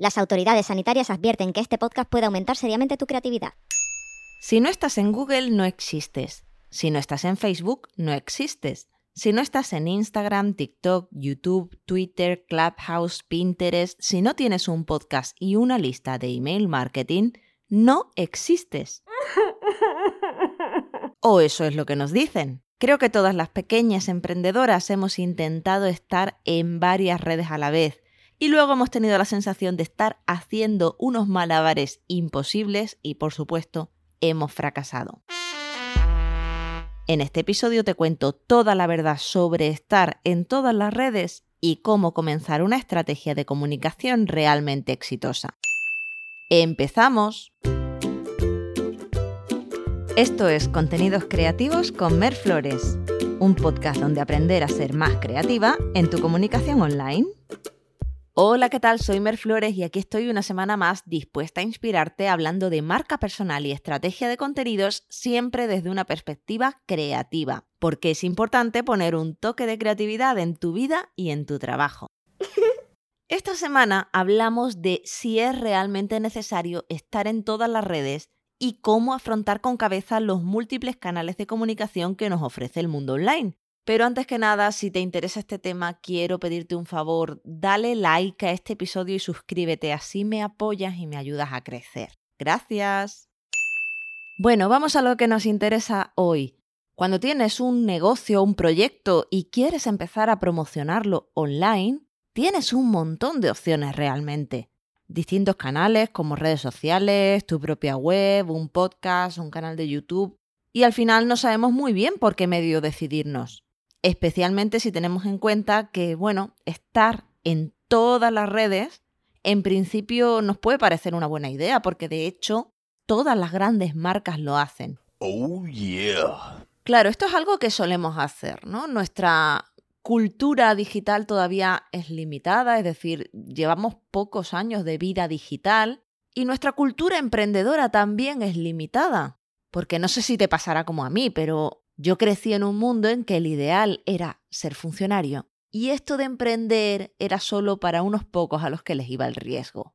Las autoridades sanitarias advierten que este podcast puede aumentar seriamente tu creatividad. Si no estás en Google, no existes. Si no estás en Facebook, no existes. Si no estás en Instagram, TikTok, YouTube, Twitter, Clubhouse, Pinterest, si no tienes un podcast y una lista de email marketing, no existes. O eso es lo que nos dicen. Creo que todas las pequeñas emprendedoras hemos intentado estar en varias redes a la vez y luego hemos tenido la sensación de estar haciendo unos malabares imposibles y por supuesto hemos fracasado. En este episodio te cuento toda la verdad sobre estar en todas las redes y cómo comenzar una estrategia de comunicación realmente exitosa. ¡Empezamos! Esto es Contenidos Creativos con Mer Flores, un podcast donde aprender a ser más creativa en tu comunicación online. Hola, ¿qué tal? Soy Mer Flores y aquí estoy una semana más dispuesta a inspirarte hablando de marca personal y estrategia de contenidos siempre desde una perspectiva creativa, porque es importante poner un toque de creatividad en tu vida y en tu trabajo. Esta semana hablamos de si es realmente necesario estar en todas las redes y cómo afrontar con cabeza los múltiples canales de comunicación que nos ofrece el mundo online. Pero antes que nada, si te interesa este tema, quiero pedirte un favor, dale like a este episodio y suscríbete, así me apoyas y me ayudas a crecer. Gracias. Bueno, vamos a lo que nos interesa hoy. Cuando tienes un negocio, un proyecto y quieres empezar a promocionarlo online, tienes un montón de opciones realmente. Distintos canales como redes sociales, tu propia web, un podcast, un canal de YouTube. Y al final no sabemos muy bien por qué medio decidirnos especialmente si tenemos en cuenta que, bueno, estar en todas las redes en principio nos puede parecer una buena idea, porque de hecho todas las grandes marcas lo hacen. Oh, yeah. Claro, esto es algo que solemos hacer, ¿no? Nuestra cultura digital todavía es limitada, es decir, llevamos pocos años de vida digital y nuestra cultura emprendedora también es limitada. Porque no sé si te pasará como a mí, pero yo crecí en un mundo en que el ideal era ser funcionario y esto de emprender era solo para unos pocos a los que les iba el riesgo.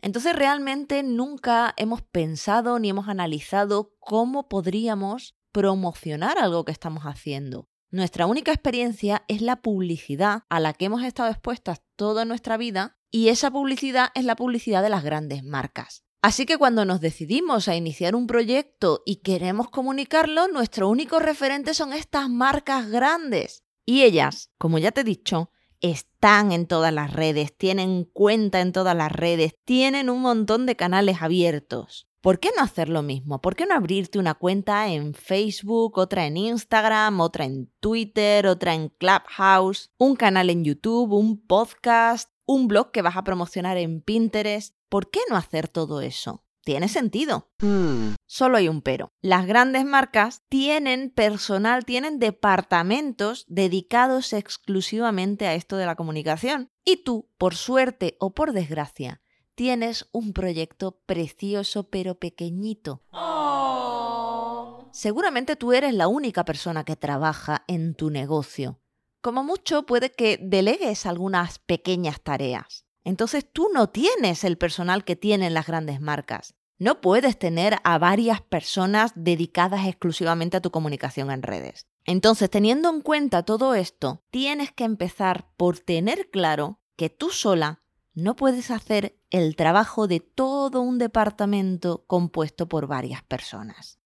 Entonces realmente nunca hemos pensado ni hemos analizado cómo podríamos promocionar algo que estamos haciendo. Nuestra única experiencia es la publicidad a la que hemos estado expuestas toda nuestra vida y esa publicidad es la publicidad de las grandes marcas. Así que cuando nos decidimos a iniciar un proyecto y queremos comunicarlo, nuestro único referente son estas marcas grandes. Y ellas, como ya te he dicho, están en todas las redes, tienen cuenta en todas las redes, tienen un montón de canales abiertos. ¿Por qué no hacer lo mismo? ¿Por qué no abrirte una cuenta en Facebook, otra en Instagram, otra en Twitter, otra en Clubhouse, un canal en YouTube, un podcast, un blog que vas a promocionar en Pinterest? ¿Por qué no hacer todo eso? Tiene sentido. Hmm. Solo hay un pero. Las grandes marcas tienen personal, tienen departamentos dedicados exclusivamente a esto de la comunicación. Y tú, por suerte o por desgracia, tienes un proyecto precioso pero pequeñito. Oh. Seguramente tú eres la única persona que trabaja en tu negocio. Como mucho puede que delegues algunas pequeñas tareas. Entonces tú no tienes el personal que tienen las grandes marcas. No puedes tener a varias personas dedicadas exclusivamente a tu comunicación en redes. Entonces, teniendo en cuenta todo esto, tienes que empezar por tener claro que tú sola no puedes hacer el trabajo de todo un departamento compuesto por varias personas.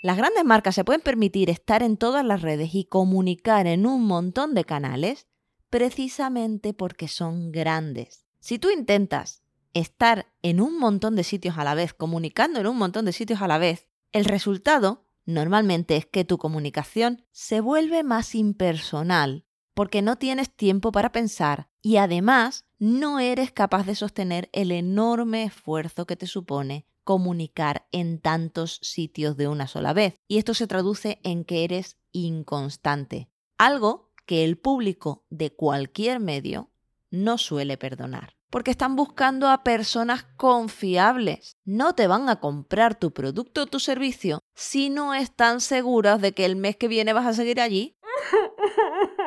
Las grandes marcas se pueden permitir estar en todas las redes y comunicar en un montón de canales precisamente porque son grandes. Si tú intentas estar en un montón de sitios a la vez, comunicando en un montón de sitios a la vez, el resultado normalmente es que tu comunicación se vuelve más impersonal, porque no tienes tiempo para pensar y además no eres capaz de sostener el enorme esfuerzo que te supone comunicar en tantos sitios de una sola vez. Y esto se traduce en que eres inconstante, algo que el público de cualquier medio no suele perdonar. Porque están buscando a personas confiables. No te van a comprar tu producto o tu servicio si no están seguras de que el mes que viene vas a seguir allí.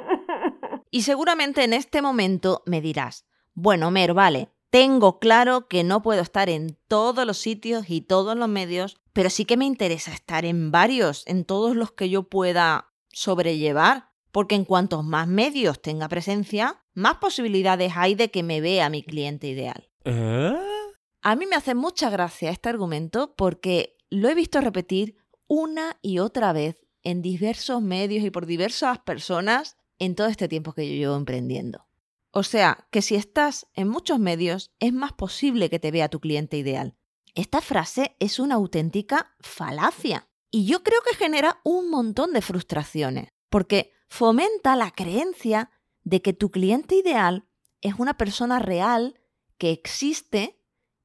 Y seguramente en este momento me dirás, bueno, Mer, vale, Tengo claro que no puedo estar en todos los sitios y todos los medios, pero sí que me interesa estar en varios, en todos los que yo pueda sobrellevar, porque en cuantos más medios tenga presencia, más posibilidades hay de que me vea mi cliente ideal. ¿Eh? A mí me hace mucha gracia este argumento porque lo he visto repetir una y otra vez en diversos medios y por diversas personas en todo este tiempo que yo llevo emprendiendo. O sea, que si estás en muchos medios, es más posible que te vea tu cliente ideal. Esta frase es una auténtica falacia y yo creo que genera un montón de frustraciones, porque fomenta la creencia de que tu cliente ideal es una persona real que existe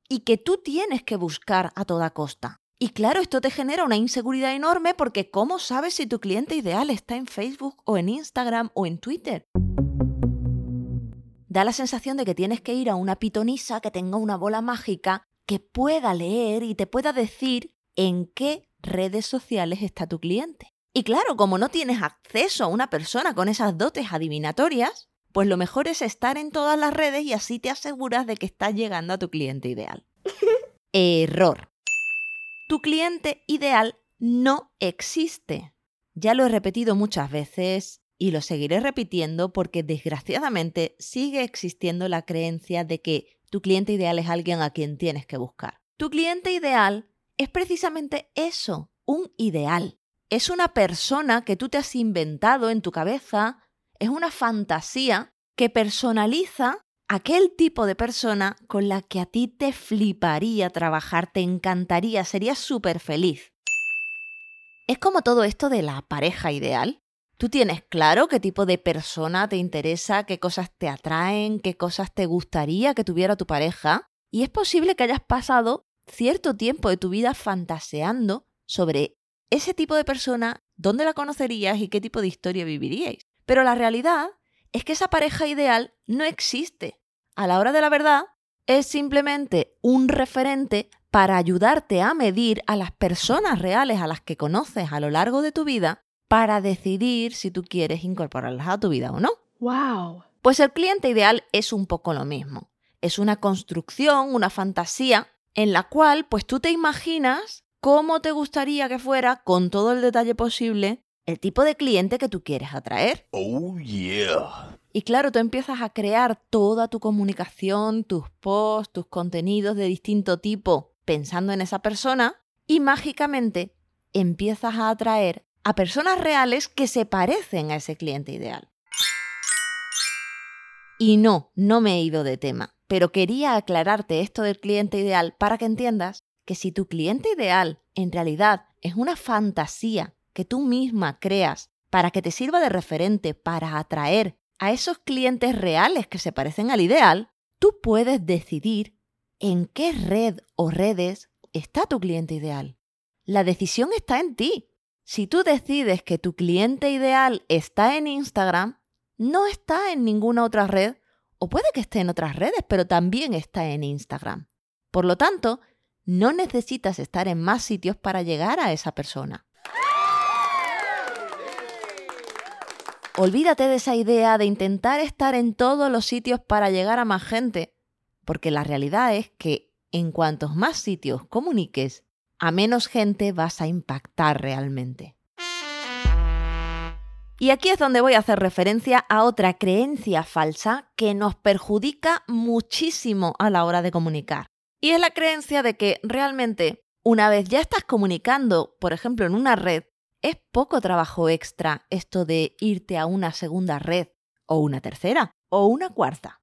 y que tú tienes que buscar a toda costa. Y claro, esto te genera una inseguridad enorme porque ¿cómo sabes si tu cliente ideal está en Facebook o en Instagram o en Twitter? da la sensación de que tienes que ir a una pitonisa que tenga una bola mágica que pueda leer y te pueda decir en qué redes sociales está tu cliente. Y claro, como no tienes acceso a una persona con esas dotes adivinatorias, pues lo mejor es estar en todas las redes y así te aseguras de que estás llegando a tu cliente ideal. Error. Tu cliente ideal no existe. Ya lo he repetido muchas veces y lo seguiré repitiendo porque desgraciadamente sigue existiendo la creencia de que tu cliente ideal es alguien a quien tienes que buscar. Tu cliente ideal es precisamente eso, un ideal. Es una persona que tú te has inventado en tu cabeza, es una fantasía que personaliza aquel tipo de persona con la que a ti te fliparía trabajar, te encantaría, serías súper feliz. Es como todo esto de la pareja ideal. Tú tienes claro qué tipo de persona te interesa, qué cosas te atraen, qué cosas te gustaría que tuviera tu pareja. Y es posible que hayas pasado cierto tiempo de tu vida fantaseando sobre ese tipo de persona, dónde la conocerías y qué tipo de historia viviríais. Pero la realidad es que esa pareja ideal no existe. A la hora de la verdad, es simplemente un referente para ayudarte a medir a las personas reales a las que conoces a lo largo de tu vida para decidir si tú quieres incorporarlas a tu vida o no. ¡Wow! Pues el cliente ideal es un poco lo mismo. Es una construcción, una fantasía en la cual pues tú te imaginas cómo te gustaría que fuera con todo el detalle posible el tipo de cliente que tú quieres atraer. Oh, yeah. Y claro, tú empiezas a crear toda tu comunicación, tus posts, tus contenidos de distinto tipo pensando en esa persona y mágicamente empiezas a atraer a personas reales que se parecen a ese cliente ideal. Y no, no me he ido de tema, pero quería aclararte esto del cliente ideal para que entiendas que si tu cliente ideal en realidad es una fantasía que tú misma creas para que te sirva de referente para atraer a esos clientes reales que se parecen al ideal, tú puedes decidir en qué red o redes está tu cliente ideal. La decisión está en ti. Si tú decides que tu cliente ideal está en Instagram, no está en ninguna otra red, o puede que esté en otras redes, pero también está en Instagram. Por lo tanto, no necesitas estar en más sitios para llegar a esa persona. Olvídate de esa idea de intentar estar en todos los sitios para llegar a más gente, porque la realidad es que en cuantos más sitios comuniques, a menos gente vas a impactar realmente. Y aquí es donde voy a hacer referencia a otra creencia falsa que nos perjudica muchísimo a la hora de comunicar. Y es la creencia de que realmente una vez ya estás comunicando, por ejemplo, en una red, es poco trabajo extra esto de irte a una segunda red, o una tercera, o una cuarta.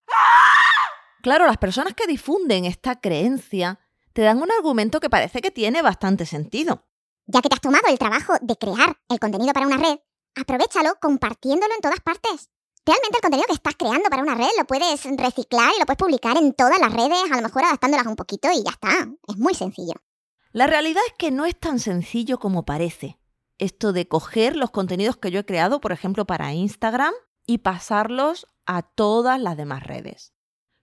Claro, las personas que difunden esta creencia te dan un argumento que parece que tiene bastante sentido. Ya que te has tomado el trabajo de crear el contenido para una red, aprovechalo compartiéndolo en todas partes. Realmente el contenido que estás creando para una red lo puedes reciclar y lo puedes publicar en todas las redes, a lo mejor adaptándolas un poquito y ya está. Es muy sencillo. La realidad es que no es tan sencillo como parece. Esto de coger los contenidos que yo he creado, por ejemplo, para Instagram y pasarlos a todas las demás redes.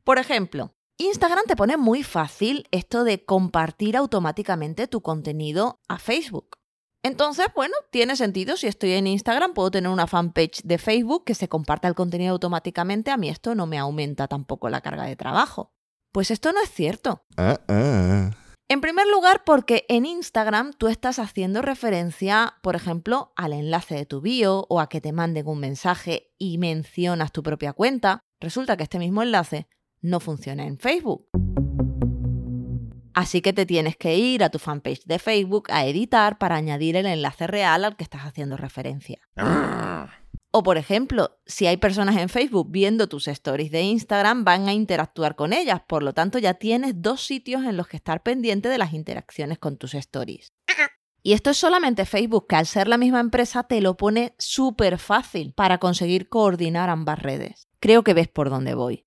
Por ejemplo, Instagram te pone muy fácil esto de compartir automáticamente tu contenido a Facebook. Entonces, bueno, tiene sentido. Si estoy en Instagram, puedo tener una fanpage de Facebook que se comparta el contenido automáticamente. A mí esto no me aumenta tampoco la carga de trabajo. Pues esto no es cierto. Uh-uh. En primer lugar, porque en Instagram tú estás haciendo referencia, por ejemplo, al enlace de tu bio o a que te manden un mensaje y mencionas tu propia cuenta. Resulta que este mismo enlace no funciona en Facebook. Así que te tienes que ir a tu fanpage de Facebook a editar para añadir el enlace real al que estás haciendo referencia. O por ejemplo, si hay personas en Facebook viendo tus stories de Instagram, van a interactuar con ellas. Por lo tanto, ya tienes dos sitios en los que estar pendiente de las interacciones con tus stories. Y esto es solamente Facebook, que al ser la misma empresa te lo pone súper fácil para conseguir coordinar ambas redes. Creo que ves por dónde voy.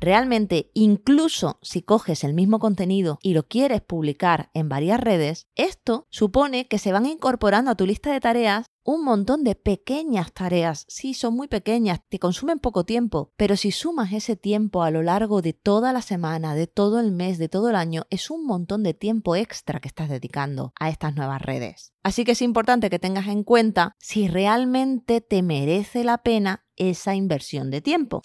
Realmente, incluso si coges el mismo contenido y lo quieres publicar en varias redes, esto supone que se van incorporando a tu lista de tareas un montón de pequeñas tareas. Sí, son muy pequeñas, te consumen poco tiempo, pero si sumas ese tiempo a lo largo de toda la semana, de todo el mes, de todo el año, es un montón de tiempo extra que estás dedicando a estas nuevas redes. Así que es importante que tengas en cuenta si realmente te merece la pena esa inversión de tiempo.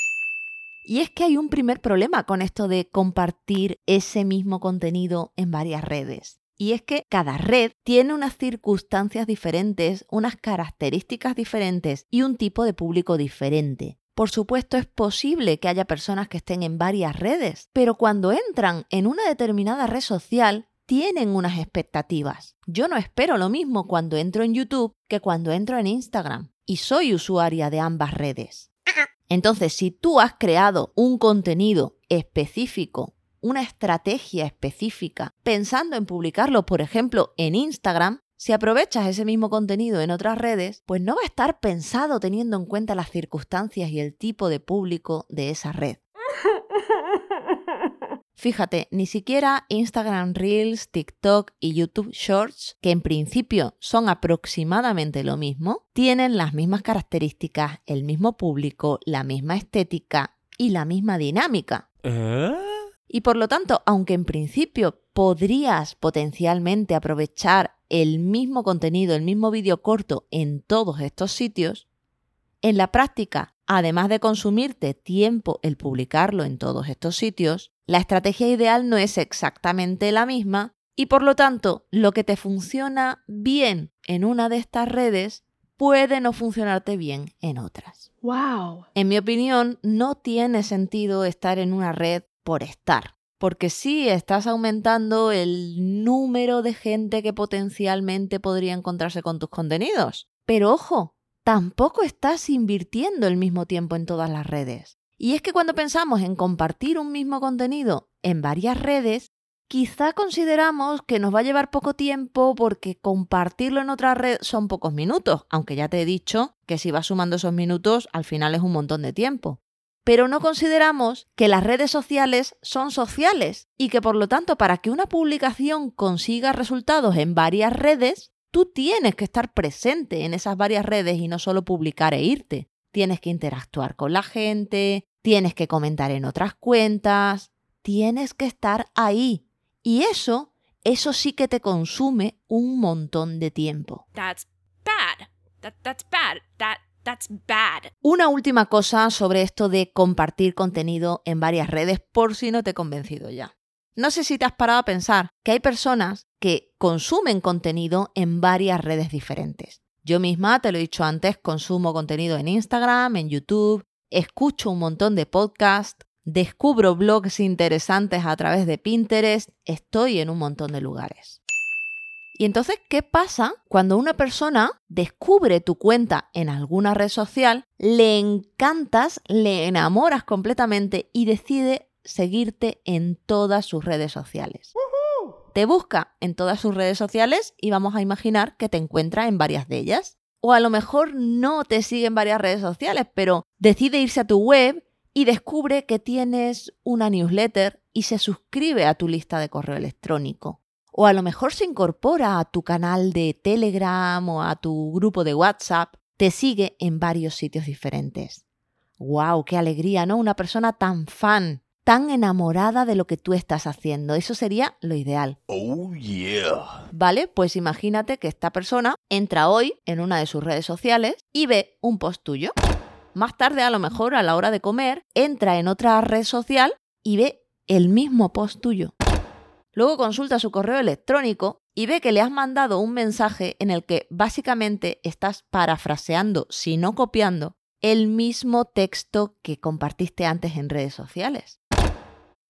Y es que hay un primer problema con esto de compartir ese mismo contenido en varias redes. Y es que cada red tiene unas circunstancias diferentes, unas características diferentes y un tipo de público diferente. Por supuesto es posible que haya personas que estén en varias redes, pero cuando entran en una determinada red social, tienen unas expectativas. Yo no espero lo mismo cuando entro en YouTube que cuando entro en Instagram, y soy usuaria de ambas redes. Entonces, si tú has creado un contenido específico, una estrategia específica, pensando en publicarlo, por ejemplo, en Instagram, si aprovechas ese mismo contenido en otras redes, pues no va a estar pensado teniendo en cuenta las circunstancias y el tipo de público de esa red. Fíjate, ni siquiera Instagram Reels, TikTok y YouTube Shorts, que en principio son aproximadamente lo mismo, tienen las mismas características, el mismo público, la misma estética y la misma dinámica. Y por lo tanto, aunque en principio podrías potencialmente aprovechar el mismo contenido, el mismo vídeo corto en todos estos sitios, en la práctica, además de consumirte tiempo el publicarlo en todos estos sitios, la estrategia ideal no es exactamente la misma y por lo tanto lo que te funciona bien en una de estas redes puede no funcionarte bien en otras. Wow. En mi opinión, no tiene sentido estar en una red por estar, porque sí estás aumentando el número de gente que potencialmente podría encontrarse con tus contenidos. Pero ojo, tampoco estás invirtiendo el mismo tiempo en todas las redes. Y es que cuando pensamos en compartir un mismo contenido en varias redes, quizá consideramos que nos va a llevar poco tiempo porque compartirlo en otra red son pocos minutos, aunque ya te he dicho que si vas sumando esos minutos al final es un montón de tiempo. Pero no consideramos que las redes sociales son sociales y que por lo tanto para que una publicación consiga resultados en varias redes, tú tienes que estar presente en esas varias redes y no solo publicar e irte. Tienes que interactuar con la gente, tienes que comentar en otras cuentas, tienes que estar ahí. Y eso, eso sí que te consume un montón de tiempo. That's bad. That, that's bad. That, that's bad. Una última cosa sobre esto de compartir contenido en varias redes por si no te he convencido ya. No sé si te has parado a pensar que hay personas que consumen contenido en varias redes diferentes. Yo misma, te lo he dicho antes, consumo contenido en Instagram, en YouTube, escucho un montón de podcasts, descubro blogs interesantes a través de Pinterest, estoy en un montón de lugares. Y entonces, ¿qué pasa cuando una persona descubre tu cuenta en alguna red social, le encantas, le enamoras completamente y decide seguirte en todas sus redes sociales? Te busca en todas sus redes sociales y vamos a imaginar que te encuentra en varias de ellas o a lo mejor no te sigue en varias redes sociales, pero decide irse a tu web y descubre que tienes una newsletter y se suscribe a tu lista de correo electrónico. O a lo mejor se incorpora a tu canal de Telegram o a tu grupo de WhatsApp, te sigue en varios sitios diferentes. ¡Wow! ¡Qué alegría, ¿no? Una persona tan fan tan enamorada de lo que tú estás haciendo. Eso sería lo ideal. Oh yeah. Vale, pues imagínate que esta persona entra hoy en una de sus redes sociales y ve un post tuyo. Más tarde, a lo mejor a la hora de comer, entra en otra red social y ve el mismo post tuyo. Luego consulta su correo electrónico y ve que le has mandado un mensaje en el que básicamente estás parafraseando, si no copiando, el mismo texto que compartiste antes en redes sociales.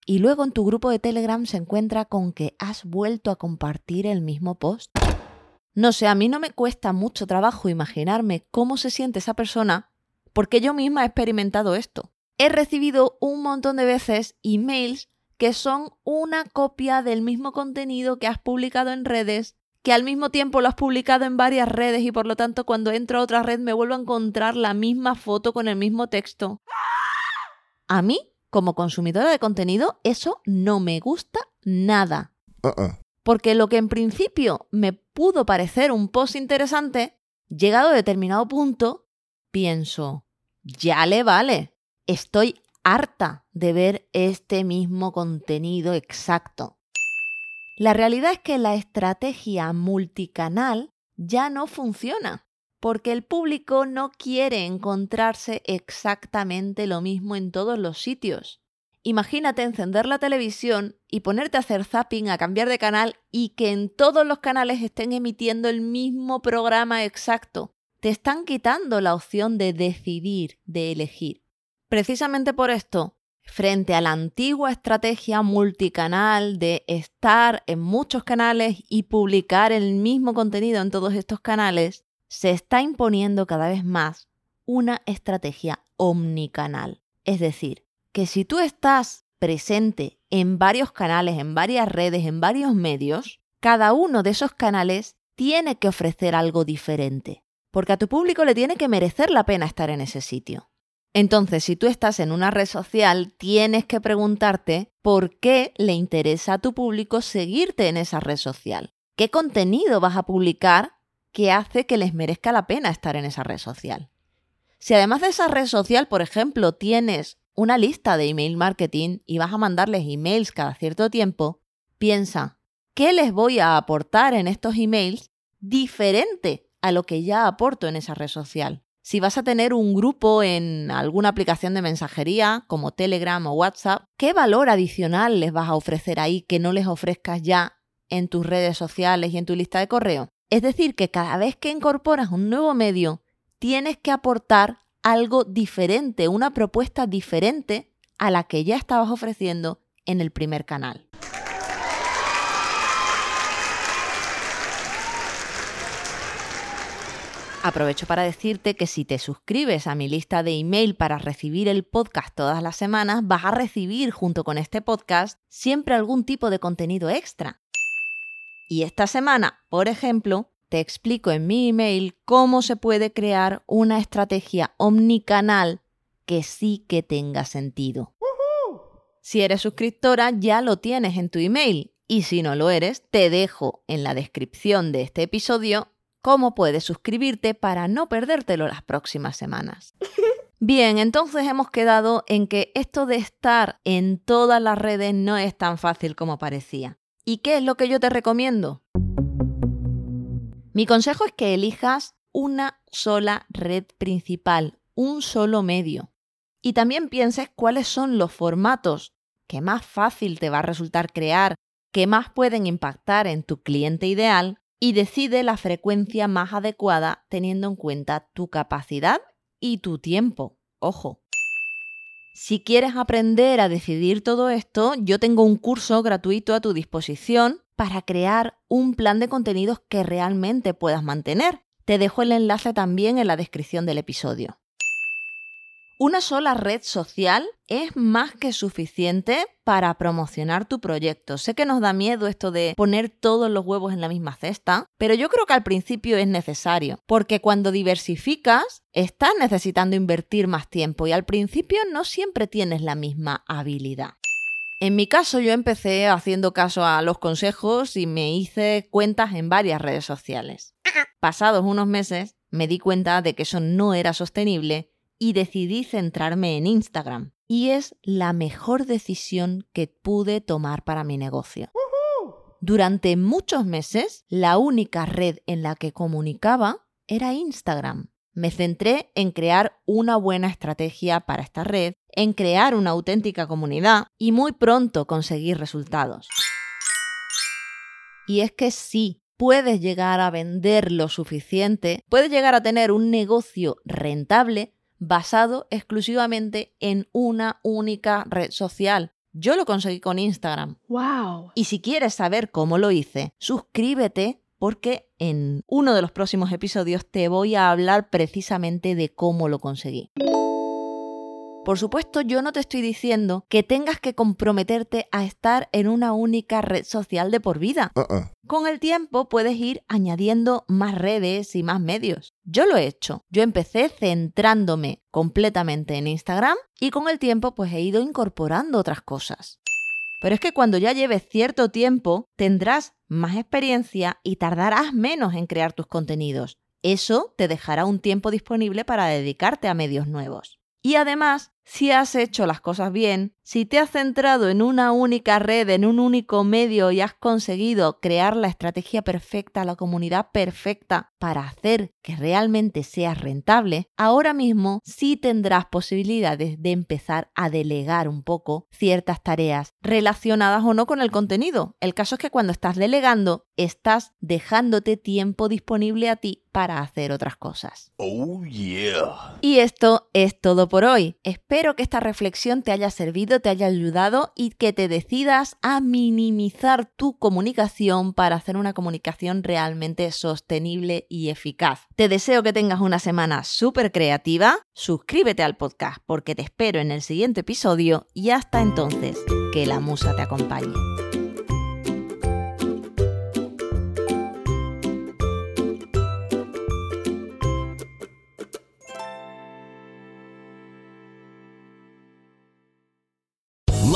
Y luego en tu grupo de Telegram se encuentra con que has vuelto a compartir el mismo post. No sé, a mí no me cuesta mucho trabajo imaginarme cómo se siente esa persona porque yo misma he experimentado esto. He recibido un montón de veces emails que son una copia del mismo contenido que has publicado en redes, que al mismo tiempo lo has publicado en varias redes y por lo tanto cuando entro a otra red me vuelvo a encontrar la misma foto con el mismo texto. A mí, como consumidora de contenido, eso no me gusta nada. Uh-uh. Porque lo que en principio me pudo parecer un post interesante, llegado a determinado punto, pienso, ya le vale, estoy harta de ver este mismo contenido exacto. La realidad es que la estrategia multicanal ya no funciona, porque el público no quiere encontrarse exactamente lo mismo en todos los sitios. Imagínate encender la televisión y ponerte a hacer zapping, a cambiar de canal y que en todos los canales estén emitiendo el mismo programa exacto. Te están quitando la opción de decidir, de elegir. Precisamente por esto, frente a la antigua estrategia multicanal de estar en muchos canales y publicar el mismo contenido en todos estos canales, se está imponiendo cada vez más una estrategia omnicanal. Es decir, que si tú estás presente en varios canales, en varias redes, en varios medios, cada uno de esos canales tiene que ofrecer algo diferente, porque a tu público le tiene que merecer la pena estar en ese sitio. Entonces, si tú estás en una red social, tienes que preguntarte por qué le interesa a tu público seguirte en esa red social. ¿Qué contenido vas a publicar que hace que les merezca la pena estar en esa red social? Si además de esa red social, por ejemplo, tienes una lista de email marketing y vas a mandarles emails cada cierto tiempo, piensa, ¿qué les voy a aportar en estos emails diferente a lo que ya aporto en esa red social? Si vas a tener un grupo en alguna aplicación de mensajería como Telegram o WhatsApp, ¿qué valor adicional les vas a ofrecer ahí que no les ofrezcas ya en tus redes sociales y en tu lista de correo? Es decir, que cada vez que incorporas un nuevo medio, tienes que aportar algo diferente, una propuesta diferente a la que ya estabas ofreciendo en el primer canal. Aprovecho para decirte que si te suscribes a mi lista de email para recibir el podcast todas las semanas, vas a recibir junto con este podcast siempre algún tipo de contenido extra. Y esta semana, por ejemplo, te explico en mi email cómo se puede crear una estrategia omnicanal que sí que tenga sentido. Si eres suscriptora, ya lo tienes en tu email. Y si no lo eres, te dejo en la descripción de este episodio cómo puedes suscribirte para no perdértelo las próximas semanas. Bien, entonces hemos quedado en que esto de estar en todas las redes no es tan fácil como parecía. ¿Y qué es lo que yo te recomiendo? Mi consejo es que elijas una sola red principal, un solo medio. Y también pienses cuáles son los formatos que más fácil te va a resultar crear, que más pueden impactar en tu cliente ideal y decide la frecuencia más adecuada teniendo en cuenta tu capacidad y tu tiempo. Ojo. Si quieres aprender a decidir todo esto, yo tengo un curso gratuito a tu disposición para crear un plan de contenidos que realmente puedas mantener. Te dejo el enlace también en la descripción del episodio. Una sola red social es más que suficiente para promocionar tu proyecto. Sé que nos da miedo esto de poner todos los huevos en la misma cesta, pero yo creo que al principio es necesario, porque cuando diversificas, estás necesitando invertir más tiempo y al principio no siempre tienes la misma habilidad. En mi caso yo empecé haciendo caso a los consejos y me hice cuentas en varias redes sociales. Pasados unos meses me di cuenta de que eso no era sostenible y decidí centrarme en Instagram. Y es la mejor decisión que pude tomar para mi negocio. Durante muchos meses, la única red en la que comunicaba era Instagram. Me centré en crear una buena estrategia para esta red, en crear una auténtica comunidad y muy pronto conseguir resultados. Y es que sí, puedes llegar a vender lo suficiente, puedes llegar a tener un negocio rentable basado exclusivamente en una única red social. Yo lo conseguí con Instagram. Wow. Y si quieres saber cómo lo hice, suscríbete porque en uno de los próximos episodios te voy a hablar precisamente de cómo lo conseguí. Por supuesto, yo no te estoy diciendo que tengas que comprometerte a estar en una única red social de por vida. Uh-uh. Con el tiempo puedes ir añadiendo más redes y más medios. Yo lo he hecho. Yo empecé centrándome completamente en Instagram y con el tiempo pues he ido incorporando otras cosas. Pero es que cuando ya lleves cierto tiempo tendrás más experiencia y tardarás menos en crear tus contenidos. Eso te dejará un tiempo disponible para dedicarte a medios nuevos. Y además, si has hecho las cosas bien, si te has centrado en una única red, en un único medio y has conseguido crear la estrategia perfecta, la comunidad perfecta para hacer que realmente seas rentable, ahora mismo sí tendrás posibilidades de empezar a delegar un poco ciertas tareas relacionadas o no con el contenido. El caso es que cuando estás delegando, estás dejándote tiempo disponible a ti para hacer otras cosas. Oh yeah. Y esto es todo por hoy. Espero que esta reflexión te haya servido, te haya ayudado y que te decidas a minimizar tu comunicación para hacer una comunicación realmente sostenible y eficaz. Te deseo que tengas una semana súper creativa. Suscríbete al podcast porque te espero en el siguiente episodio y hasta entonces, que la musa te acompañe.